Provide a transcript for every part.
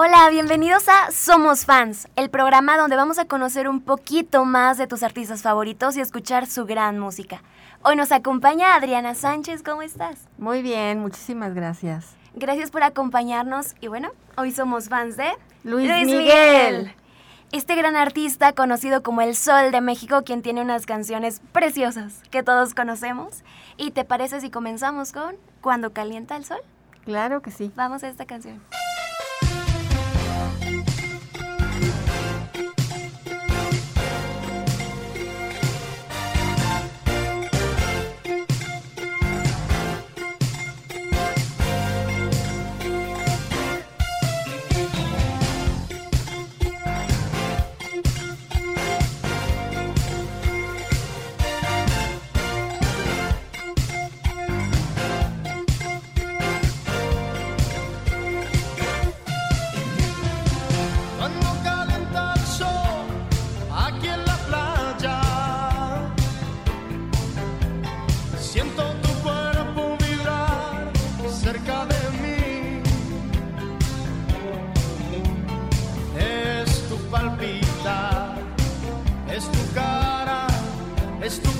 Hola, bienvenidos a Somos Fans, el programa donde vamos a conocer un poquito más de tus artistas favoritos y escuchar su gran música. Hoy nos acompaña Adriana Sánchez, ¿cómo estás? Muy bien, muchísimas gracias. Gracias por acompañarnos y bueno, hoy somos fans de Luis, Miguel. Este gran artista conocido como el Sol de México, quien tiene unas canciones preciosas que todos conocemos. ¿Y te parece si comenzamos con Cuando calienta el sol? Claro que sí. Vamos a esta canción. Es tu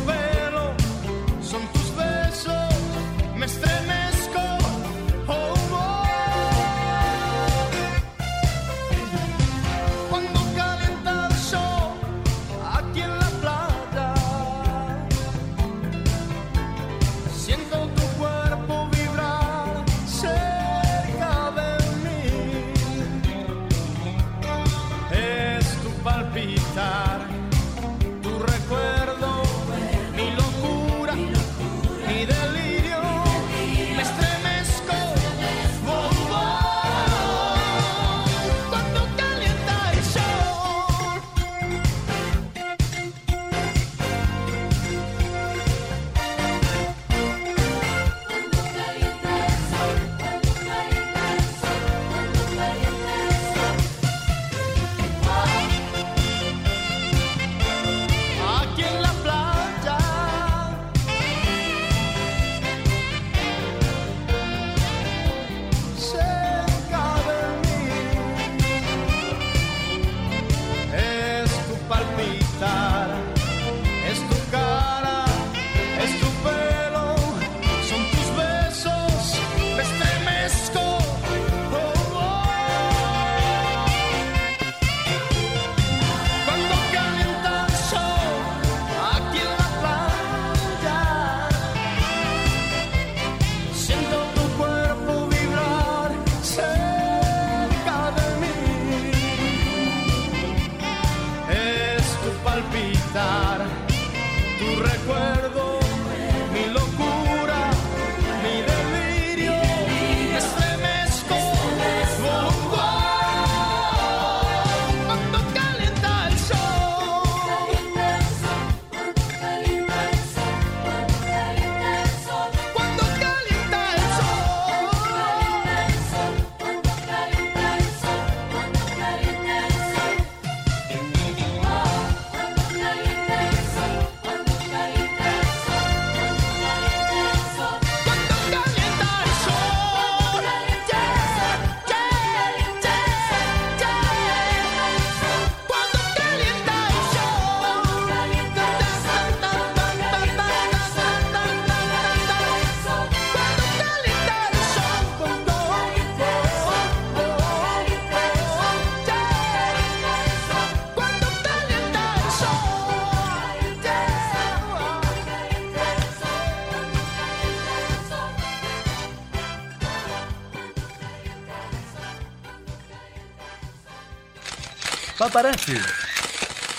Paparazzi.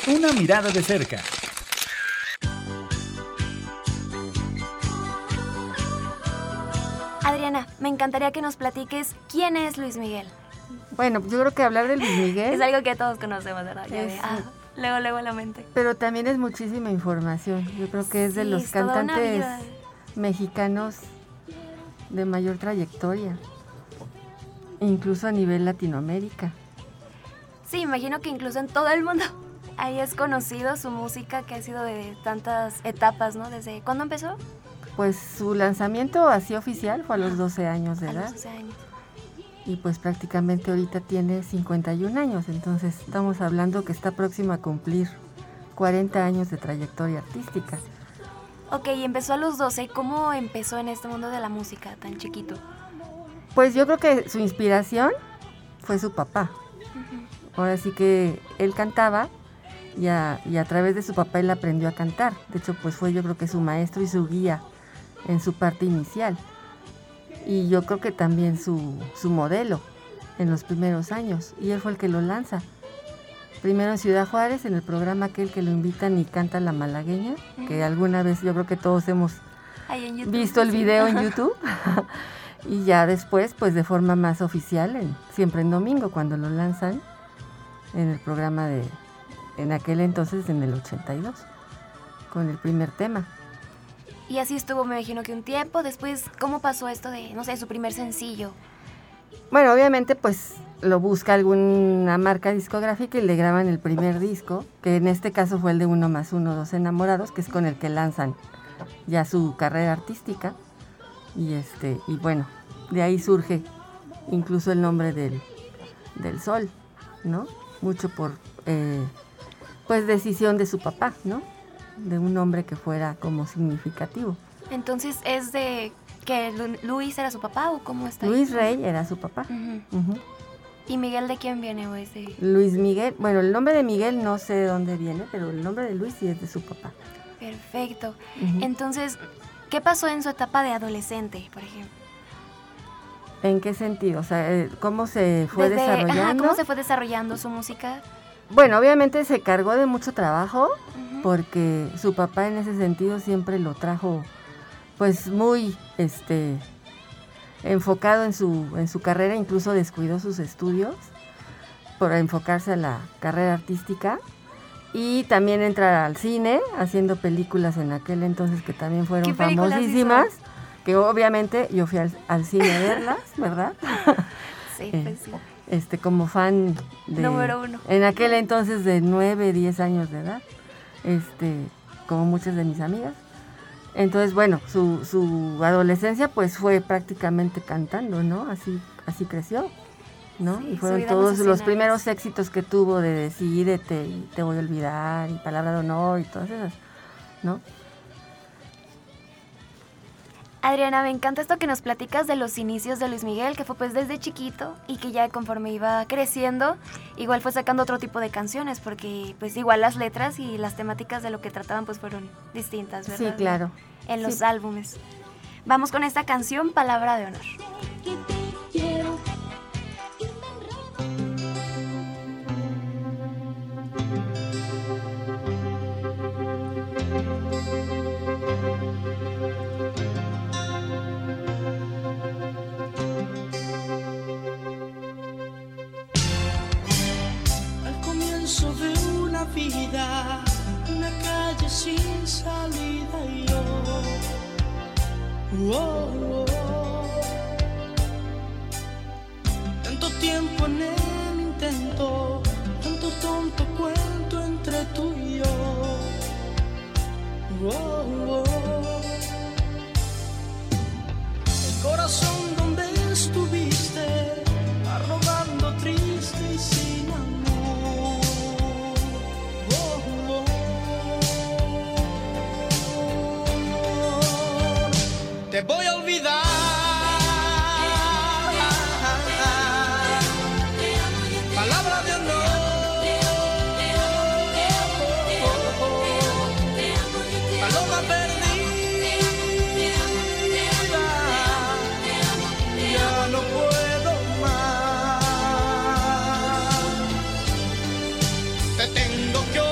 Una mirada de cerca. Adriana, me encantaría que nos platiques quién es Luis Miguel. Bueno, yo creo que hablar de Luis Miguel... Es algo que todos conocemos, ¿verdad? Ya Es- de, ah, luego, luego la mente. Pero también es muchísima información. Yo creo que es de Sí, los es cantantes mexicanos de mayor trayectoria, incluso a nivel Latinoamérica. Sí, imagino que incluso en todo el mundo ahí es conocido su música que ha sido de tantas etapas, ¿no? Desde ¿cuándo empezó? Pues su lanzamiento así oficial fue a los 12 años de A edad los 12 años. y pues prácticamente ahorita tiene 51 años, entonces estamos hablando que está próximo a cumplir 40 años de trayectoria artística. Ok, y empezó a los 12. ¿Cómo empezó en este mundo de la música tan chiquito? Pues yo creo que su inspiración fue su papá. Ahora sí que él cantaba y a, y a través de su papá él aprendió a cantar. De hecho, pues fue yo creo que su maestro y su guía en su parte inicial. Y yo creo que también su, su modelo en los primeros años. Y él fue el que lo lanza. Primero en Ciudad Juárez, en el programa aquel que lo invitan y canta la malagueña, que alguna vez yo creo que todos hemos YouTube. visto el sí. video en YouTube. y ya después, pues de forma más oficial, en- siempre en domingo, cuando lo lanzan en el programa de, en aquel entonces, en el 82, con el primer tema. Y así estuvo, me imagino que un tiempo. Después, ¿cómo pasó esto de, no sé, su primer sencillo? Bueno, obviamente, pues lo busca alguna marca discográfica y le graban el primer disco, que en este caso fue el de Uno más Uno, Dos Enamorados, que es con el que lanzan ya su carrera artística. Y este, y bueno, de ahí surge incluso el nombre del, del sol, ¿no? Mucho por eh, pues decisión de su papá, ¿no? De un nombre que fuera como significativo. Entonces, ¿es de que Lu- Luis era su papá o cómo está? ahí? Luis Rey era su papá. ¿Y Miguel de quién viene o es de...? Luis Miguel, bueno, el nombre de Miguel no sé de dónde viene, pero el nombre de Luis sí es de su papá. Perfecto. Entonces, ¿qué pasó en su etapa de adolescente, por ejemplo? ¿En qué sentido? O sea, eh, ¿cómo se fue Desde- ajá, desarrollando? ¿Cómo se fue desarrollando su música? Bueno, obviamente se cargó de mucho trabajo porque su papá en ese sentido siempre lo trajo pues muy este enfocado en su en su carrera, incluso descuidó sus estudios por enfocarse a la carrera artística y también entra al cine haciendo películas en aquel entonces que también fueron ¿Qué películas famosísimas, hizo? Que obviamente yo fui al, al cine a verlas, ¿verdad? Sí, Eh, pues sí. este como fan de Número uno. en aquel entonces de 9, 10 años de edad, este, como muchas de mis amigas. Entonces, bueno, su, su adolescencia pues fue prácticamente cantando, ¿no? Así, así creció, ¿no? Sí, y fueron todos los primeros éxitos que tuvo de Decídete y Te voy a olvidar y Palabra de Honor y todas esas, ¿no? Adriana, me encanta esto que nos platicas de los inicios de Luis Miguel, que fue pues desde chiquito y que ya conforme iba creciendo, igual fue sacando otro tipo de canciones, porque pues igual las letras y las temáticas de lo que trataban pues fueron distintas, ¿verdad? Sí, claro. En los Sí. álbumes. Vamos con esta canción, Palabra de Honor. Te tengo que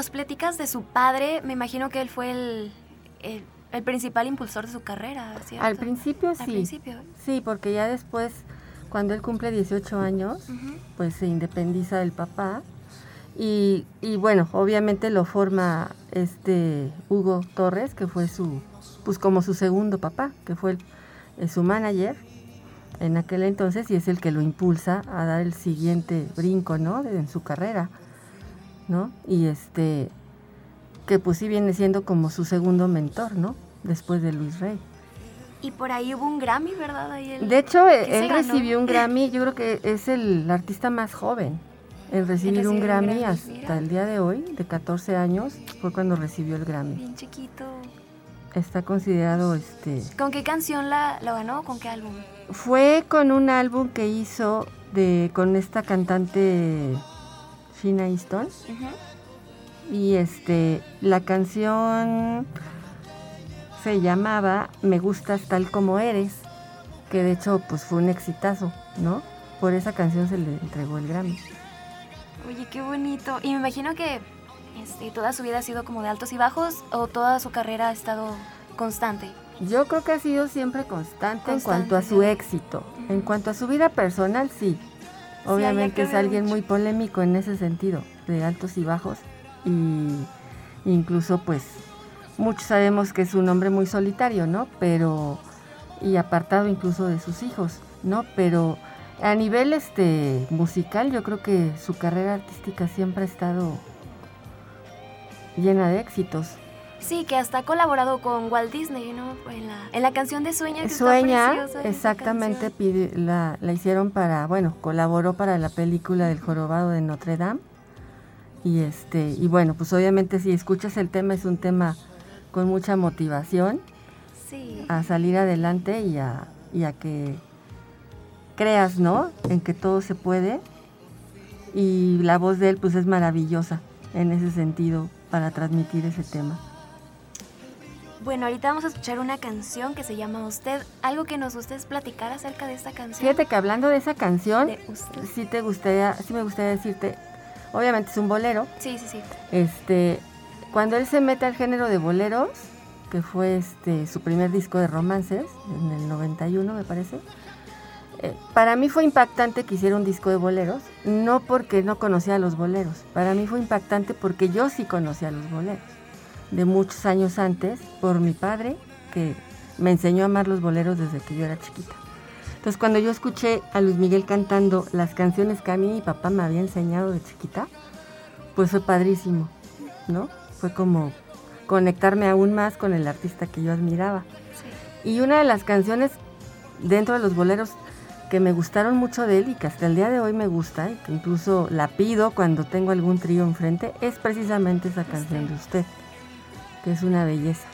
nos platicas de su padre, me imagino que él fue el, el, el principal impulsor de su carrera, ¿cierto? Al principio sí. Al principio. Sí, porque ya después, cuando él cumple 18 años, pues se independiza del papá. Y, y bueno, obviamente lo forma este Hugo Torres, que fue su, pues como su segundo papá, que fue el- eh, su manager en aquel entonces y es el que lo impulsa a dar el siguiente brinco, ¿no? De- en su carrera, ¿no? Y este, que pues sí viene siendo como su segundo mentor, ¿no? Después de Luis Rey. Y por ahí hubo un Grammy, ¿verdad? Ahí el- De hecho, ¿Qué eh, él recibió un Grammy, yo creo que es el artista más joven en recibir un un Grammy Grammy, hasta mira. el día de hoy, de 14 años, fue cuando recibió el Grammy. Bien chiquito. Está considerado, este, ¿Con qué canción la, lo ganó? ¿Con qué álbum? fue con un álbum que hizo de con esta cantante Sheena Easton y este la canción se llamaba Me gustas tal como eres, que de hecho pues fue un exitazo, ¿no? Por esa canción se le entregó el Grammy. Oye, qué bonito. Y me imagino que este, toda su vida ha sido como de altos y bajos o toda su carrera ha estado constante. Yo creo que ha sido siempre constante, en cuanto a su éxito. En cuanto a su vida personal, sí. Obviamente es alguien mucho. muy polémico en ese sentido, de altos y bajos. Y incluso pues muchos sabemos que es un hombre muy solitario, ¿no? Pero y apartado incluso de sus hijos, ¿no? Pero a nivel este musical yo creo que su carrera artística siempre ha estado llena de éxitos. Sí, que hasta ha colaborado con Walt Disney, ¿no? En la, en la canción de Sueña. Que está Sueña, preciosa esa exactamente, pide- la, la hicieron para, bueno, colaboró para la película del jorobado de Notre Dame. Y este, y bueno, pues obviamente si escuchas el tema es un tema con mucha motivación Sí. a salir adelante y a, y a que creas, ¿no? En que todo se puede. Y la voz de él pues es maravillosa en ese sentido para transmitir ese tema. Bueno, ahorita vamos a escuchar una canción que se llama Usted. Algo que nos guste es platicar acerca de esta canción. Fíjate que hablando de esa canción, De sí te gustaría, sí me gustaría decirte, obviamente es un bolero, Sí, sí, sí. este, cuando él se mete al género de boleros, que fue este su primer disco de romances, en el 91 me parece, eh, para mí fue impactante que hiciera un disco de boleros, no porque no conocía los boleros, para mí fue impactante porque yo sí conocía los boleros, de muchos años antes, por mi padre, que me enseñó a amar los boleros desde que yo era chiquita. Entonces cuando yo escuché a Luis Miguel cantando las canciones que a mí mi papá me había enseñado de chiquita, pues fue padrísimo, ¿no? Fue como conectarme aún más con el artista que yo admiraba. Y una de las canciones dentro de los boleros que me gustaron mucho de él y que hasta el día de hoy me gusta y que incluso la pido cuando tengo algún trío enfrente es precisamente esa canción de usted, que es una belleza.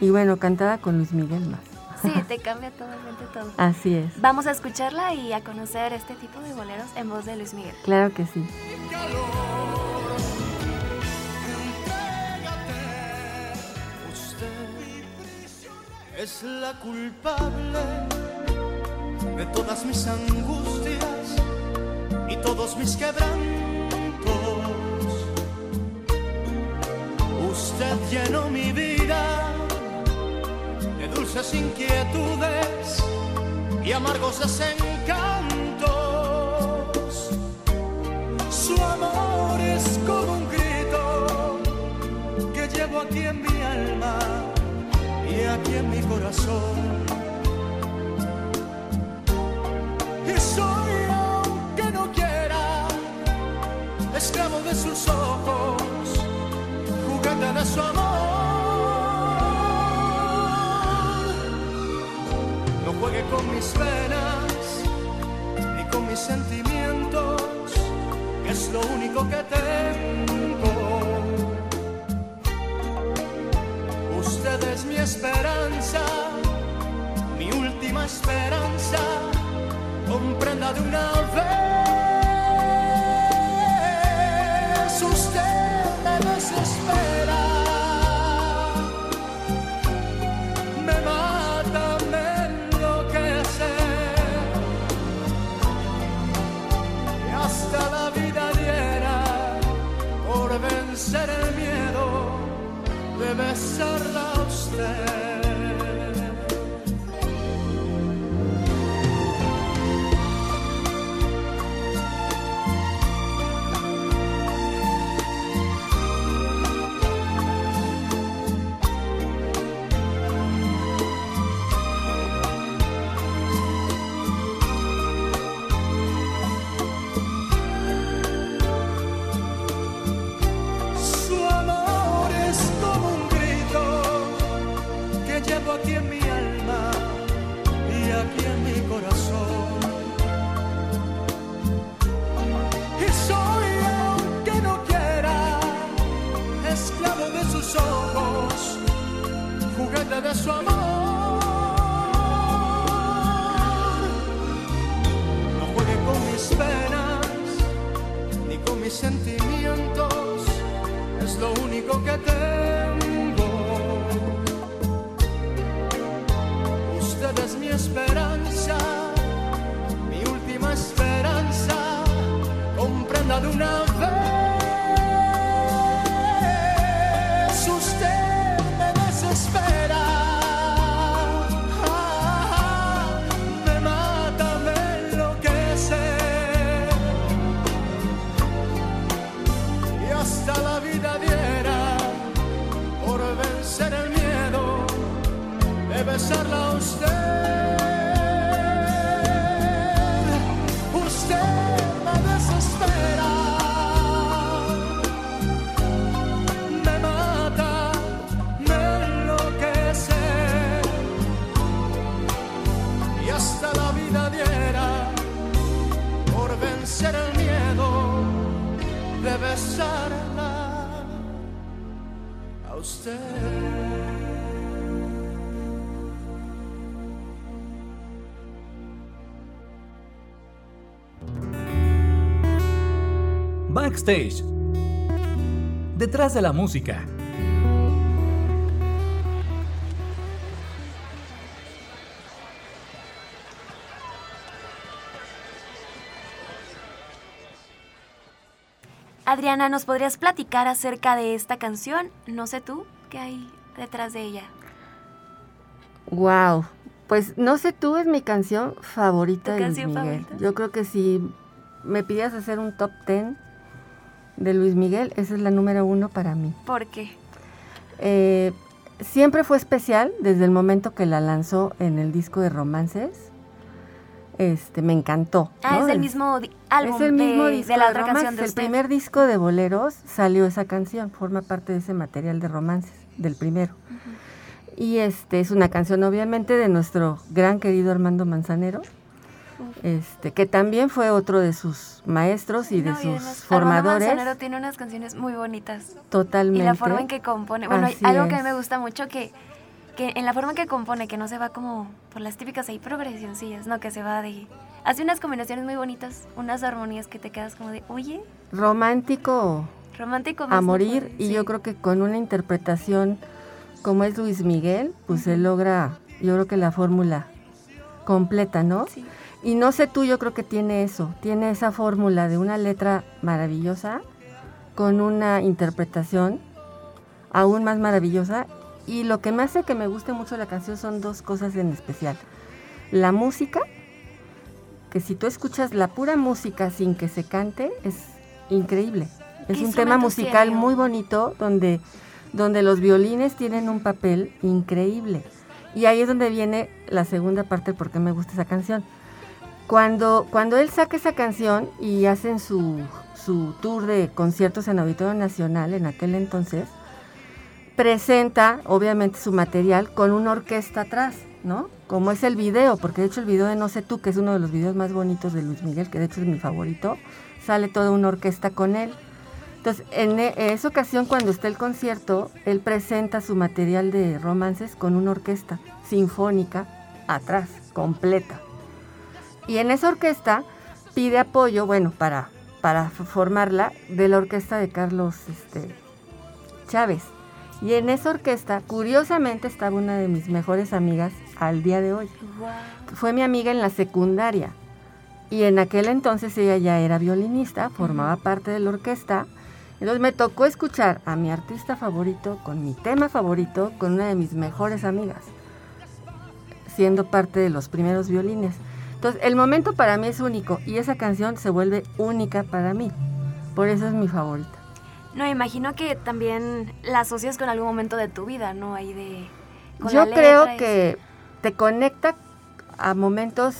Y bueno, cantada con Luis Miguel más. Sí, te cambia totalmente todo. Así es, Vamos a escucharla y a conocer este tipo de boleros en voz de Luis Miguel. claro que sí. Usted es la culpable de todas mis angustias y todos mis quebrantos. Usted llenó mi vida de dulces inquietudes y amargos desencantos. Su amor es como un grito que llevo aquí en mi alma y aquí en mi corazón. Y soy, aunque no quiera, esclavo de sus ojos, su amor. No juegue con mis venas ni con mis sentimientos, que es lo único que tengo. Usted es mi esperanza, mi última esperanza. Comprenda de una vez. Su amor. No juegue con mis penas ni con mis sentimientos, es lo único que tengo. Usted es mi esperanza, mi última esperanza, comprenda de una Backstage. Detrás de la música. Adriana, ¿nos podrías platicar acerca de esta canción? No sé tú, ¿qué hay detrás de ella? Wow. Pues no sé tú, es mi canción favorita ¿Tu de canción Miguel. favorita? Yo creo que si me pidieras hacer un top 10 de Luis Miguel, esa es la número uno para mí. ¿Por qué? Eh, siempre fue especial desde el momento que la lanzó en el disco de romances. Este, me encantó. Ah, ¿no? es el mismo álbum Es el mismo de, disco de la de otra romances. canción de El primer disco de boleros salió esa canción, forma parte de ese material de romances, del primero. Y este es una canción obviamente de nuestro gran querido Armando Manzanero, este, que también fue otro de sus maestros y de No, sus además, Armando formadores. Manzanero tiene unas canciones muy bonitas. Totalmente. Y la forma en que compone. Bueno, Así algo que a mí me gusta mucho que, que en la forma en que compone, que no se va como por las típicas ahí progresioncillas, no, que se va de... Hace unas combinaciones muy bonitas, unas armonías que te quedas como de, oye, Romántico romántico. a morir puede". y Sí. yo creo que con una interpretación como es Luis Miguel, pues él logra, yo creo que la fórmula completa, ¿no? Sí. Y no sé tú, yo creo que tiene eso, tiene esa fórmula de una letra maravillosa con una interpretación aún más maravillosa y lo que me hace que me guste mucho la canción son dos cosas en especial. La música, que si tú escuchas la pura música sin que se cante, es increíble. Es ¿Qué un tema musical muy bonito donde, donde los violines tienen un papel increíble. Y ahí es donde viene la segunda parte por qué me gusta esa canción. Cuando, cuando él saca esa canción y hacen su, su tour de conciertos en Auditorio Nacional en aquel entonces, presenta obviamente su material con una orquesta atrás, ¿no? Como es el video, porque de hecho el video de No sé tú, que es uno de los videos más bonitos de Luis Miguel, que de hecho es mi favorito, sale toda una orquesta con él. Entonces, en e- en esa ocasión, cuando está el concierto, él presenta su material de romances con una orquesta sinfónica atrás, completa. Y en esa orquesta pide apoyo, bueno, para, para formarla, de la orquesta de Carlos este, Chávez. Y en esa orquesta, curiosamente, estaba una de mis mejores amigas al día de hoy. Fue mi amiga en la secundaria. Y en aquel entonces ella ya era violinista, formaba parte de la orquesta. Entonces me tocó escuchar a mi artista favorito con mi tema favorito con una de mis mejores amigas, siendo parte de los primeros violines. Entonces el momento para mí es único y esa canción se vuelve única para mí. Por eso es mi favorita. No, imagino que también la asocias con algún momento de tu vida, ¿no? Ahí de... con Yo la creo letra y que te conecta a momentos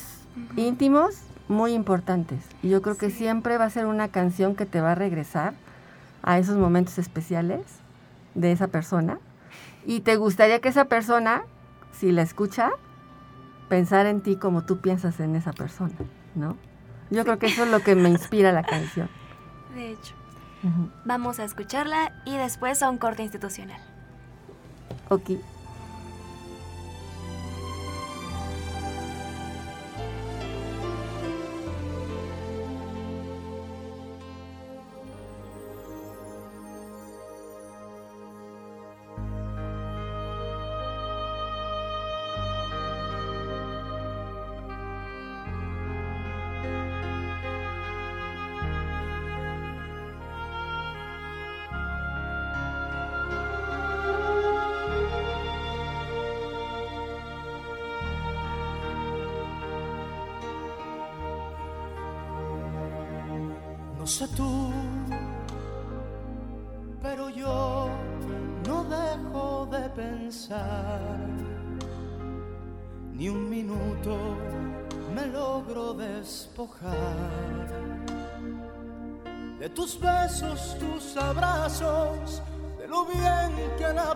íntimos muy importantes. Y yo creo que siempre va a ser una canción que te va a regresar a esos momentos especiales de esa persona. Y te gustaría que esa persona, si la escucha, pensar en ti como tú piensas en esa persona, ¿no? Yo creo que eso es lo que me inspira la canción. De hecho, vamos a escucharla y después a un corte institucional. Ok.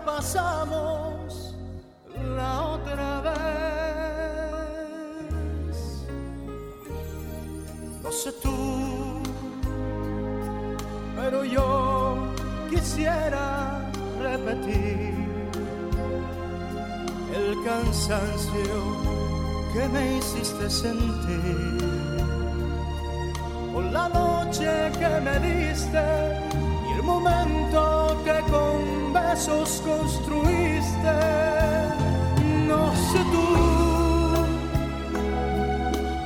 Pasamos la otra vez. No sé tú, pero yo quisiera repetir el cansancio que me hiciste sentir por la noche que me diste y el momento besos construiste. No sé tú,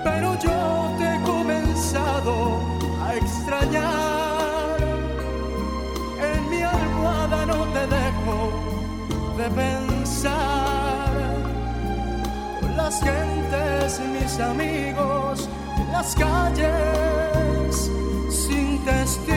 pero yo te he comenzado a extrañar. En mi almohada no te dejo de pensar. Las gentes, mis amigos, en las calles, sin testigos,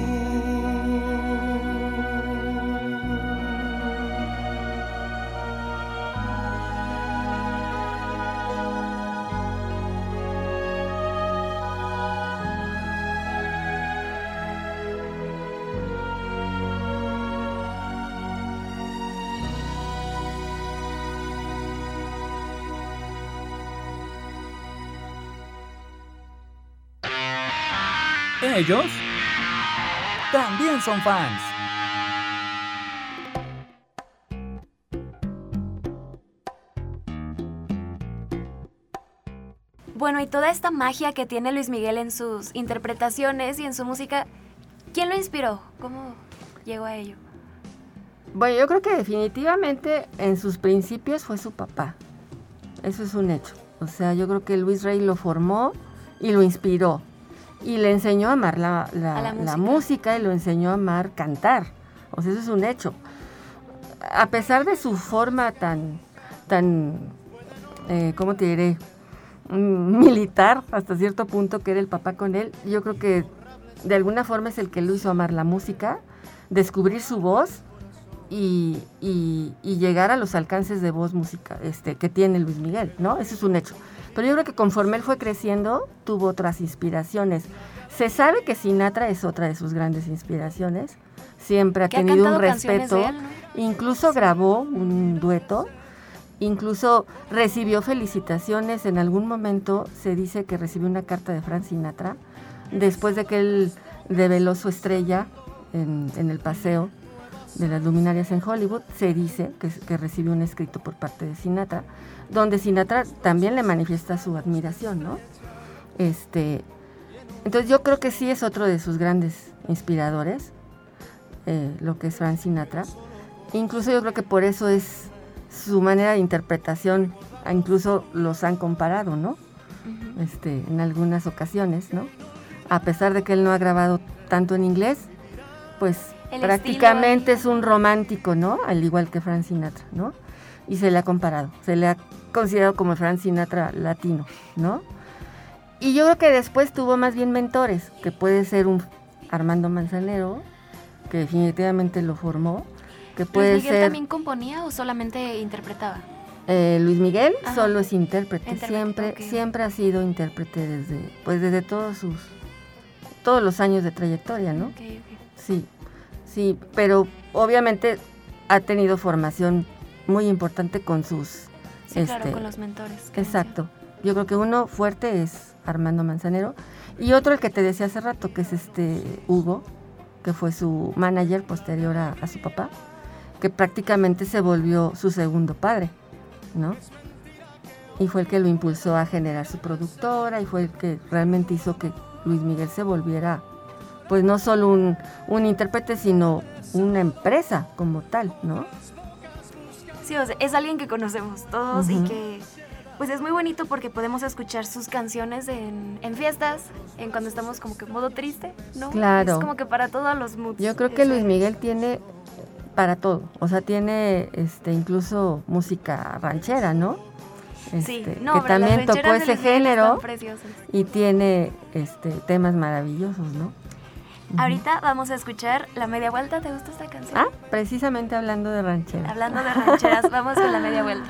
Ellos también son fans. Bueno, y toda esta magia que tiene Luis Miguel en sus interpretaciones y en su música, ¿quién lo inspiró? ¿Cómo llegó a ello? Bueno, yo creo que definitivamente en sus principios fue su papá. Eso es un hecho. O sea, yo creo que Luis Rey lo formó y lo inspiró. Y le enseñó a amar la, la- A la la música. y lo enseñó a amar cantar. O sea, eso es un hecho. A pesar de su forma tan, tan, eh, ¿cómo te diré? Mm, Militar, hasta cierto punto que era el papá con él, yo creo que de alguna forma es el que lo hizo amar la música, descubrir su voz y, y- y llegar a los alcances de voz música este, que tiene Luis Miguel, ¿no? Eso es un hecho. Pero yo creo que conforme él fue creciendo, tuvo otras inspiraciones. Se sabe que Sinatra es otra de sus grandes inspiraciones. Siempre ha tenido un respeto. de él, ¿no? Incluso grabó un dueto. Incluso recibió felicitaciones. En algún momento se dice que recibió una carta de Frank Sinatra después de que él develó su estrella en, en el paseo de las luminarias en Hollywood. Se dice que, que recibió un escrito por parte de Sinatra, donde Sinatra también le manifiesta su admiración, ¿no? Este, entonces yo creo que sí es otro de sus grandes inspiradores, eh, lo que es Frank Sinatra. Incluso yo creo que por eso es su manera de interpretación, incluso los han comparado, ¿no? este, en algunas ocasiones, ¿no? A pesar de que él no ha grabado tanto en inglés, pues El prácticamente estilo es un romántico, ¿no? Al igual que Frank Sinatra, ¿no? Y se le ha comparado, se le ha considerado como el Frank Sinatra latino, ¿no? Y yo creo que después tuvo más bien mentores, que puede ser un Armando Manzanero, que definitivamente lo formó, que puede ¿Luis Miguel ser también componía o solamente interpretaba? eh, Luis Miguel Ajá. solo es intérprete, Intérprete, siempre, siempre ha sido intérprete desde, pues desde todos sus, todos los años de trayectoria, ¿no? Ok, ok. Sí, sí, pero obviamente ha tenido formación muy importante con sus, Sí, claro, este, con los mentores. exacto. Yo creo que uno fuerte es Armando Manzanero y otro el que te decía hace rato que es este Hugo, que fue su manager posterior a, a su papá, que prácticamente se volvió su segundo padre, ¿no? Y fue el que lo impulsó a generar su productora y fue el que realmente hizo que Luis Miguel se volviera, pues no solo un, un intérprete, sino una empresa como tal, ¿no? Es alguien que conocemos todos y que pues es muy bonito porque podemos escuchar sus canciones en, en fiestas, en cuando estamos como que en modo triste, ¿no? Claro. Es como que para todos los moods. Yo creo que Luis. Miguel tiene para todo, o sea, tiene este incluso música ranchera, ¿no? Sí, Este, no, que también tocó ese género y tiene este temas maravillosos, ¿no? Ahorita vamos a escuchar La Media Vuelta. ¿Te gusta esta canción? Ah, precisamente hablando de ranchera. Hablando de rancheras, vamos con La Media Vuelta.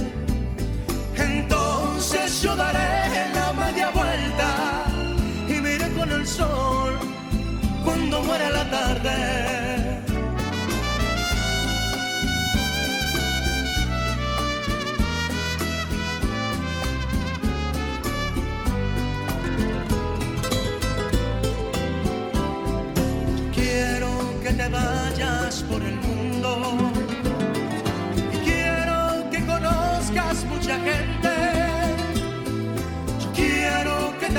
Yo daré la media vuelta y me iré con el sol cuando muera la tarde. Quiero que te vayas por el mundo y quiero mucha gente.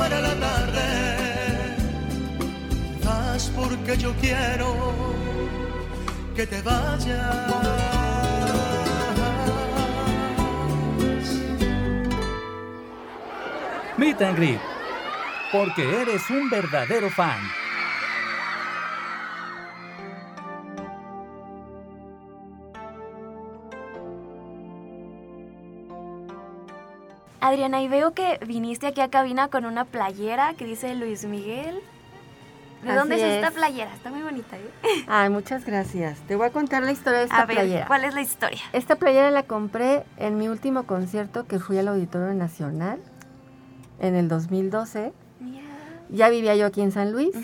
muera la tarde. Vas porque yo quiero que te vayas. Meet and Greet, porque eres un verdadero fan. Adriana, y veo que viniste aquí a cabina con una playera que dice Luis Miguel. ¿De Así dónde es, esta es. playera? Está muy bonita, ¿eh? Ay, muchas gracias. Te voy a contar la historia de esta a ver, playera. ¿cuál es la historia? Esta playera la compré en mi último concierto que fui al Auditorio Nacional en el 2012. Mira. Ya vivía yo aquí en San Luis.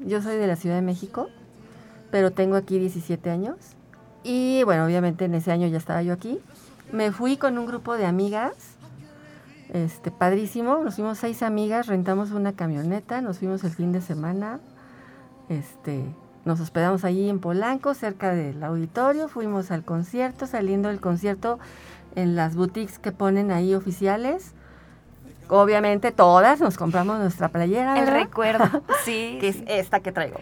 Yo soy de la Ciudad de México, pero tengo aquí 17 años. Y bueno, obviamente en ese año ya estaba yo aquí. Me fui con un grupo de amigas, este, padrísimo. Nos fuimos seis amigas, rentamos una camioneta, nos fuimos el fin de semana. Este, nos hospedamos allí en Polanco, cerca del auditorio. Fuimos al concierto, saliendo del concierto en las boutiques que ponen ahí oficiales. Obviamente todas nos compramos nuestra playera. El recuerdo. Sí. que es esta que traigo.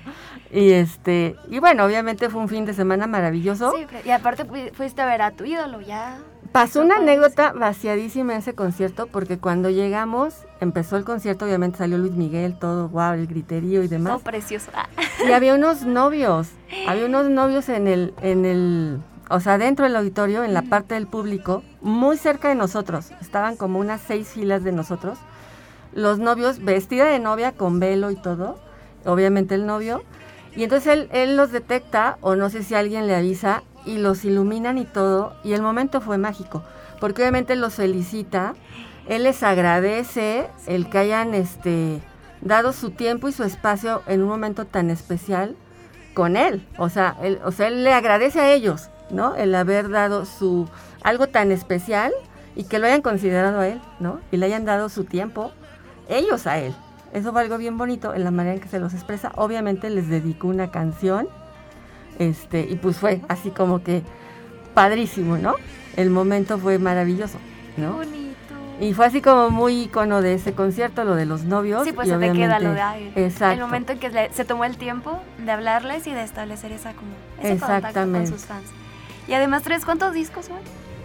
Y este, y bueno, obviamente fue un fin de semana maravilloso. Sí, y aparte fui- fuiste a ver a tu ídolo ya. Pasó una anécdota vaciadísima en ese concierto, porque cuando llegamos, empezó el concierto, obviamente salió Luis Miguel, todo, wow, el griterío y demás. precioso. Ah. Y había unos novios, había unos novios en el, en el, o sea, dentro del auditorio, en la parte del público, muy cerca de nosotros. Estaban como unas seis filas de nosotros. Los novios, vestida de novia con velo y todo, obviamente el novio. Y entonces él, él los detecta, o no sé si alguien le avisa, y los iluminan y todo. Y el momento fue mágico, porque obviamente los felicita, él les agradece el que hayan este, dado su tiempo y su espacio en un momento tan especial con él. O sea, él, o sea, él le agradece a ellos, ¿no? El haber dado su algo tan especial y que lo hayan considerado a él, ¿no? Y le hayan dado su tiempo, ellos a él. Eso fue algo bien bonito en la manera en que se los expresa. Obviamente les dedicó una canción, este, y pues fue así como que padrísimo, ¿no? El momento fue maravilloso, ¿no? Bonito. Y fue así como muy icono de ese concierto, lo de los novios. Sí, pues y se te queda lo de ahí. Exacto. El momento en que se tomó el tiempo de hablarles y de establecer esa como ese contacto con sus fans. Y además, ¿tres cuántos discos son?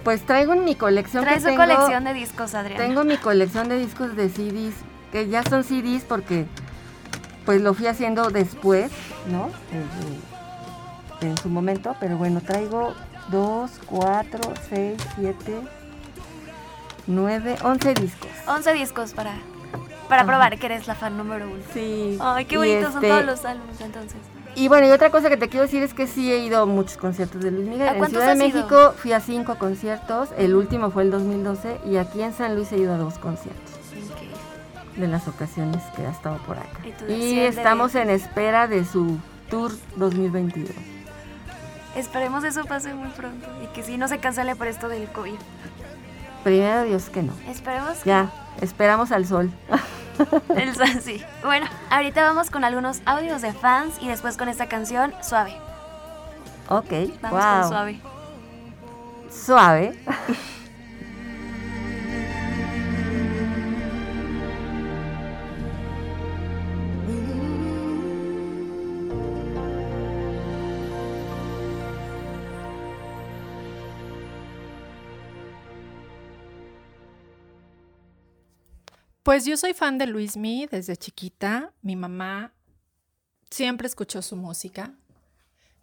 Pues traigo en mi colección Traes su colección de discos, Adriana. tengo mi colección de discos de CDs, que ya son CDs porque pues lo fui haciendo después, ¿no? Eh, eh, en su momento, pero bueno, traigo 2, 4, 6, 7, 9, 11 discos. 11 discos para, para Ajá. probar que eres la fan número uno. Sí. Ay, qué bonitos son este, todos los álbumes entonces. Y bueno, y otra cosa que te quiero decir es que sí he ido a muchos conciertos de Luis Miguel. ¿A En Ciudad de has ido? México fui a cinco conciertos, el último fue el 2012 y aquí en San Luis he ido a dos conciertos Ok. de las ocasiones que ha estado por acá. Y Y estamos en espera de su tour 2022. Esperemos eso pase muy pronto y que sí no se cancele por esto del COVID. Primero Dios que no. Esperemos que Ya, esperamos al sol. el sol sí. Bueno, ahorita vamos con algunos audios de fans y después con esta canción Suave. Ok, Vamos wow. con Suave. Suave. Pues yo soy fan de Luis Mi desde chiquita. Mi mamá siempre escuchó su música.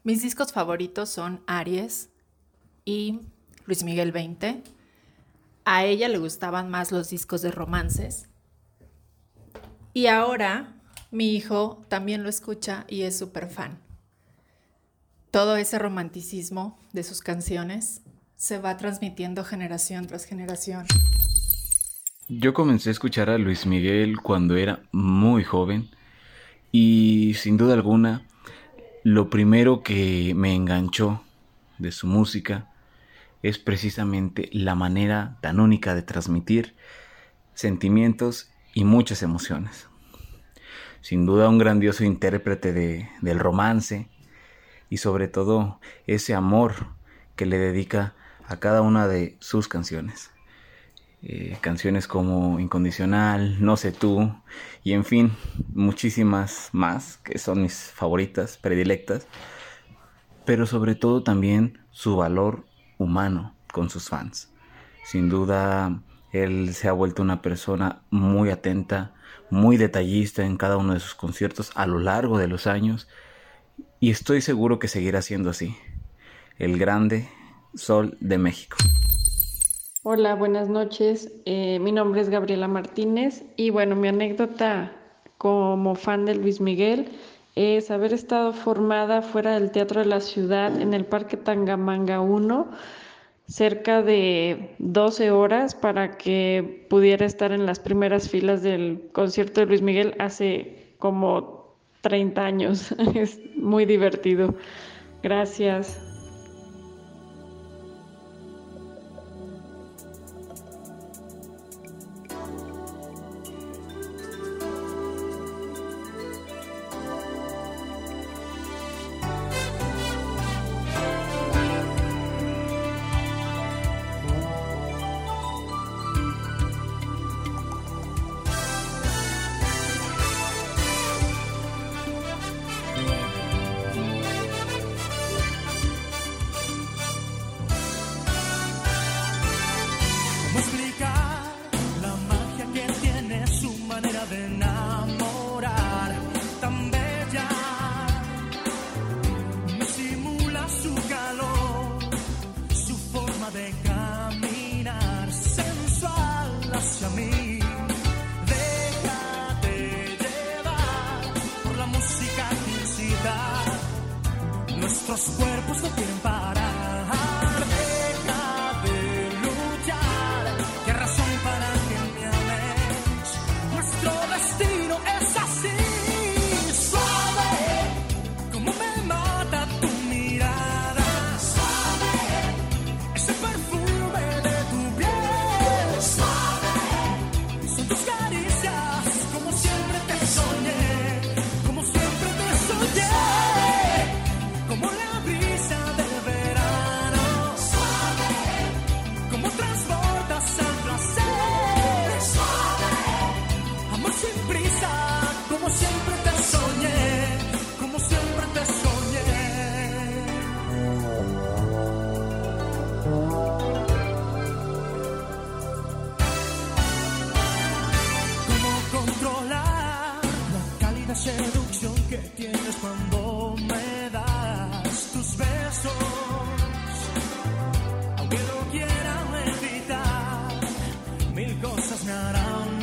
Mis discos favoritos son Aries y Luis Miguel 20. A ella le gustaban más los discos de romances. Y ahora mi hijo también lo escucha y es súper fan. todo ese romanticismo de sus canciones se va transmitiendo generación tras generación. Yo comencé a escuchar a Luis Miguel cuando era muy joven y sin duda alguna lo primero que me enganchó de su música es precisamente la manera tan única de transmitir sentimientos y muchas emociones. Sin duda un grandioso intérprete de, del romance y sobre todo ese amor que le dedica a cada una de sus canciones. Eh, canciones como Incondicional, No sé tú y en fin, muchísimas más que son mis favoritas, predilectas, pero sobre todo también su valor humano con sus fans. Sin duda, él se ha vuelto una persona muy atenta, muy detallista en cada uno de sus conciertos a lo largo de los años y estoy seguro que seguirá siendo así. El grande Sol de México. Hola, buenas noches. Eh, mi nombre es Gabriela Martínez y bueno, mi anécdota como fan de Luis Miguel es haber estado formada fuera del Teatro de la Ciudad en el Parque Tangamanga 1 cerca de 12 horas para que pudiera estar en las primeras filas del concierto de Luis Miguel hace como 30 años. Es muy divertido. Gracias. por saber cosas me harán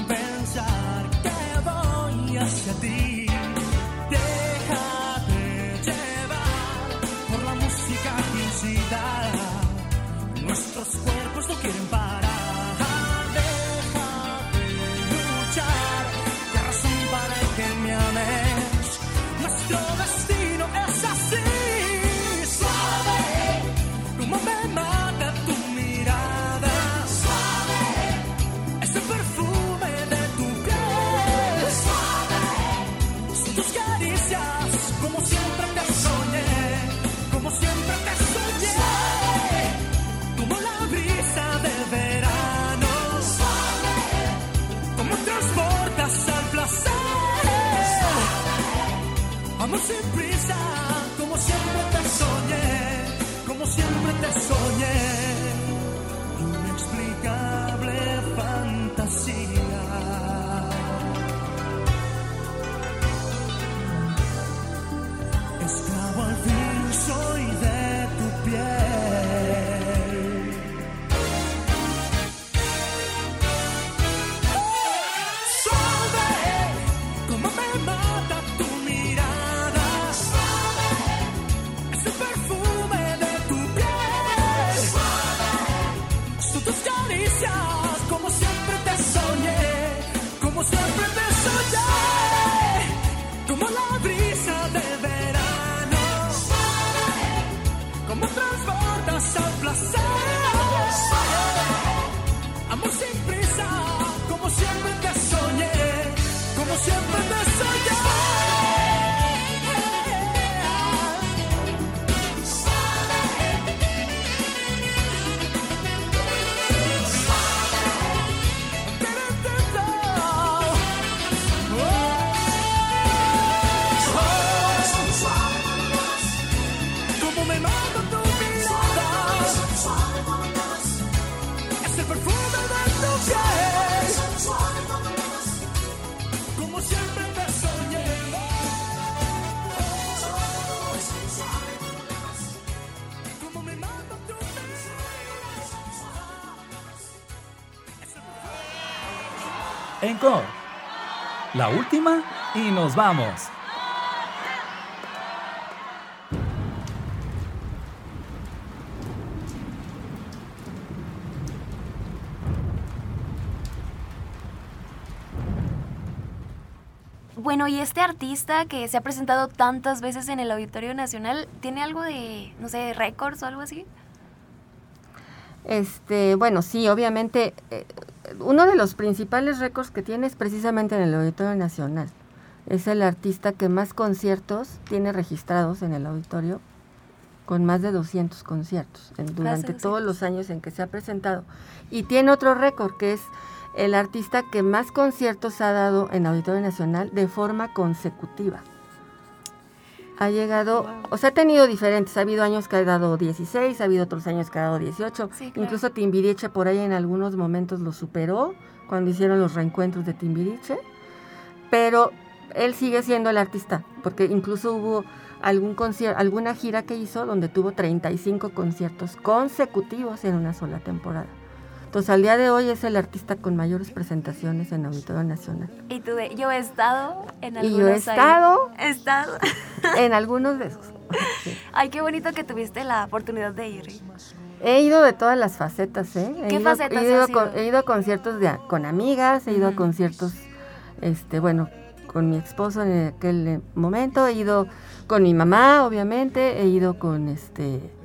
La última y nos vamos. Bueno, y este artista que se ha presentado tantas veces en el Auditorio Nacional, ¿tiene algo de, no sé, récords o algo así? Este, bueno, sí, obviamente, eh, uno de los principales récords que tiene es precisamente en el Auditorio Nacional. Es el artista que más conciertos tiene registrados en el auditorio, con más de 200 conciertos en- durante todos los años en que se ha presentado. Y tiene otro récord, que es el artista que más conciertos ha dado en Auditorio Nacional de forma consecutiva. Ha llegado, o sea, ha tenido diferentes. Ha habido años que ha dado 16, ha habido otros años que ha dado 18. Sí, claro. Incluso Timbiriche por ahí en algunos momentos lo superó cuando hicieron los reencuentros de Timbiriche. Pero él sigue siendo el artista, porque incluso hubo algún concierto, alguna gira que hizo donde tuvo 35 conciertos consecutivos en una sola temporada. Entonces, al día de hoy es el artista con mayores presentaciones en Auditorio Nacional. Y tú yo he estado en Y algunos yo he ahí. estado He estado. en algunos de esos. Sí. Ay, qué bonito que tuviste la oportunidad de ir. He ido de todas las facetas, ¿eh? He ¿Qué ido, facetas he ido has con- ido? he ido a conciertos de, con amigas, he ido a conciertos, este, bueno, con mi esposo en aquel eh, momento, he ido con mi mamá, obviamente, he ido con, este, pues,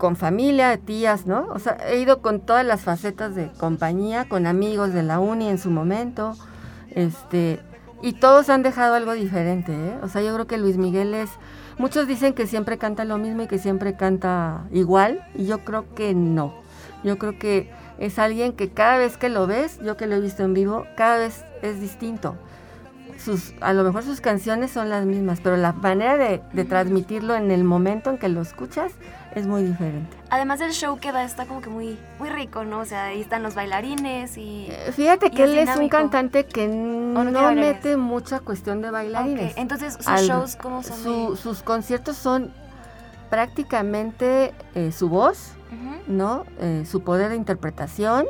con familia, tías, ¿no? O sea, he ido con todas las facetas de compañía, con amigos de la uni en su momento, este, y todos han dejado algo diferente, ¿eh? O sea, yo creo que Luis Miguel es, muchos dicen que siempre canta lo mismo y que siempre canta igual, y yo creo que no. Yo creo que es alguien que cada vez que lo ves, yo que lo he visto en vivo, cada vez es distinto. Sus, a lo mejor sus canciones son las mismas, pero la manera de, de transmitirlo en el momento en que lo escuchas es muy diferente. Además el show que da está como que muy, muy rico, ¿no? O sea, ahí están los bailarines y... Eh, Fíjate y que él es un cantante que no mete mucha cuestión de bailarines. Ok, Entonces, ¿sus shows cómo son? su- sus conciertos son prácticamente eh, su voz. ¿no? Eh, su poder de interpretación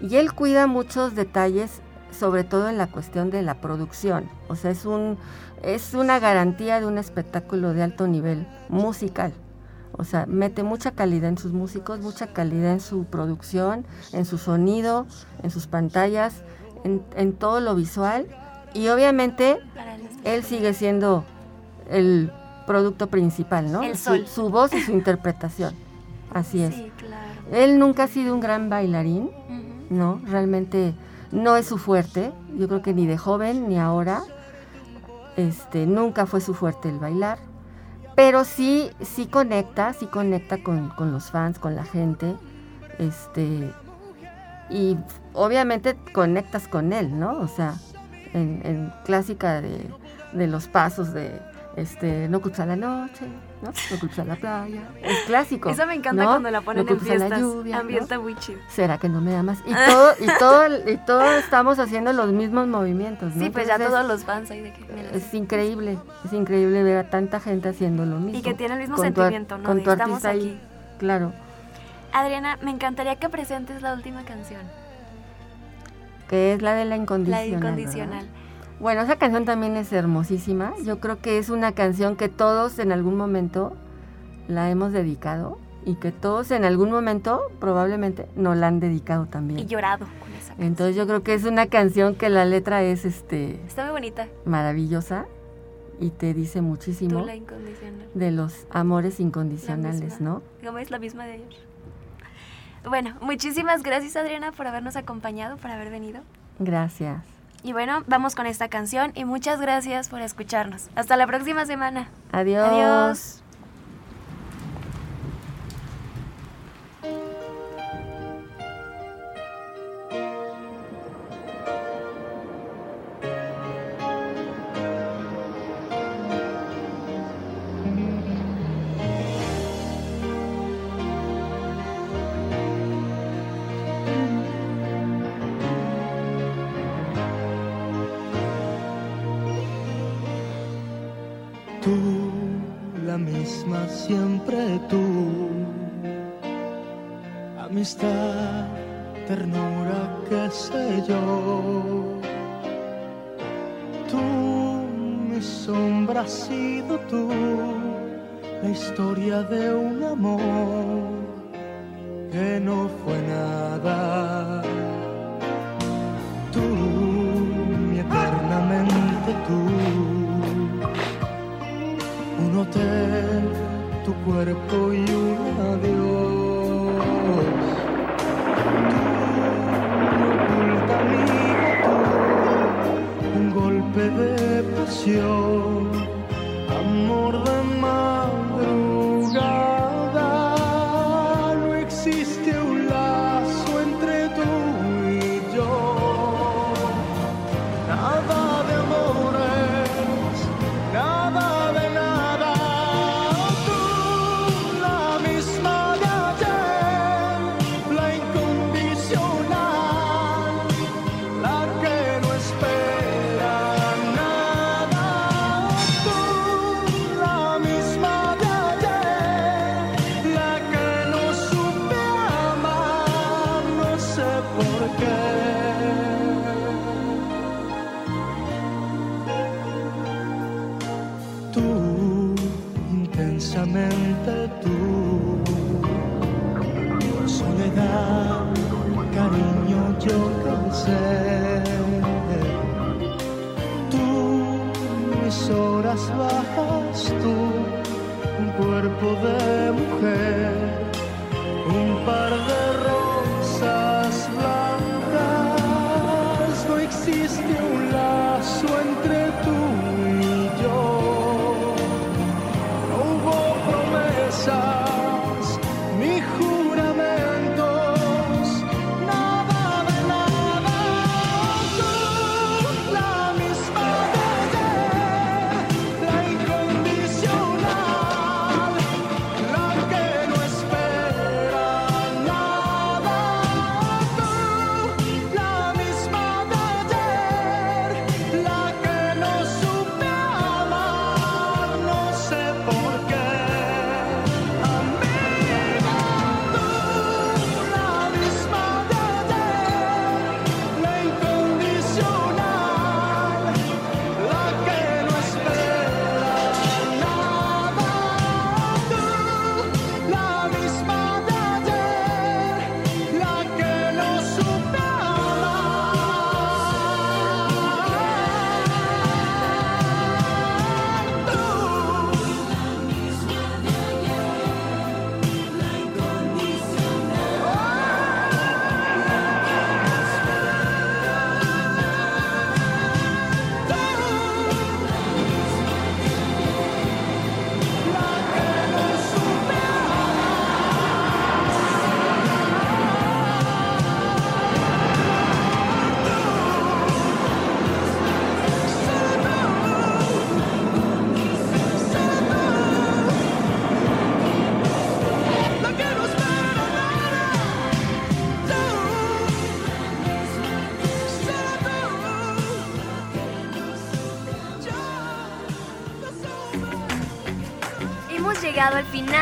y él cuida muchos detalles, sobre todo en la cuestión de la producción. O sea, es un es una garantía de un espectáculo de alto nivel musical. O sea, mete mucha calidad en sus músicos, mucha calidad en su producción, en su sonido, en sus pantallas, en, en todo lo visual. Y obviamente él sigue siendo el producto principal, ¿no? El Su- sol. su voz y su interpretación. Así es. Sí, claro. Él nunca ha sido un gran bailarín. ¿no? Realmente no es su fuerte. Yo creo que ni de joven ni ahora. Este, nunca fue su fuerte el bailar. Pero sí, sí conecta, sí conecta con, con los fans, con la gente. Este, y obviamente conectas con él, ¿no? O sea, en, clásica de, de los pasos de este, no culpes a la noche, ¿no? No culpes a la playa. Es clásico. Esa me encanta ¿no? cuando la ponen No en culpes a la fiestas. lluvia, ¿no? Ambienta muy chido. ¿Será que no me amas? Y todo, y todo, y todo estamos haciendo los mismos movimientos, ¿no? Sí, pues ya Entonces, todos los fans ahí de que... Es increíble, es increíble ver a tanta gente haciendo lo mismo. Y que tiene el mismo Con tu sentimiento, ¿no? Con tu estamos artista aquí. ahí, claro. Adriana, me encantaría que presentes la última canción. Que es la de la La incondicional. ¿verdad? Bueno, esa canción también es hermosísima. Yo creo que es una canción que todos en algún momento la hemos dedicado y que todos en algún momento probablemente nos la han dedicado también. Y llorado con esa canción. Entonces yo creo que es una canción que la letra es este Está muy bonita. maravillosa y te dice Tú, muchísimo la incondicional. de los amores incondicionales. ¿no? Como es la misma de ayer. Bueno, muchísimas gracias Adriana por habernos acompañado, por haber venido. Gracias. Y bueno, vamos con esta canción y muchas gracias por escucharnos. Hasta la próxima semana. Adiós. Adiós.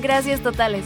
Gracias totales.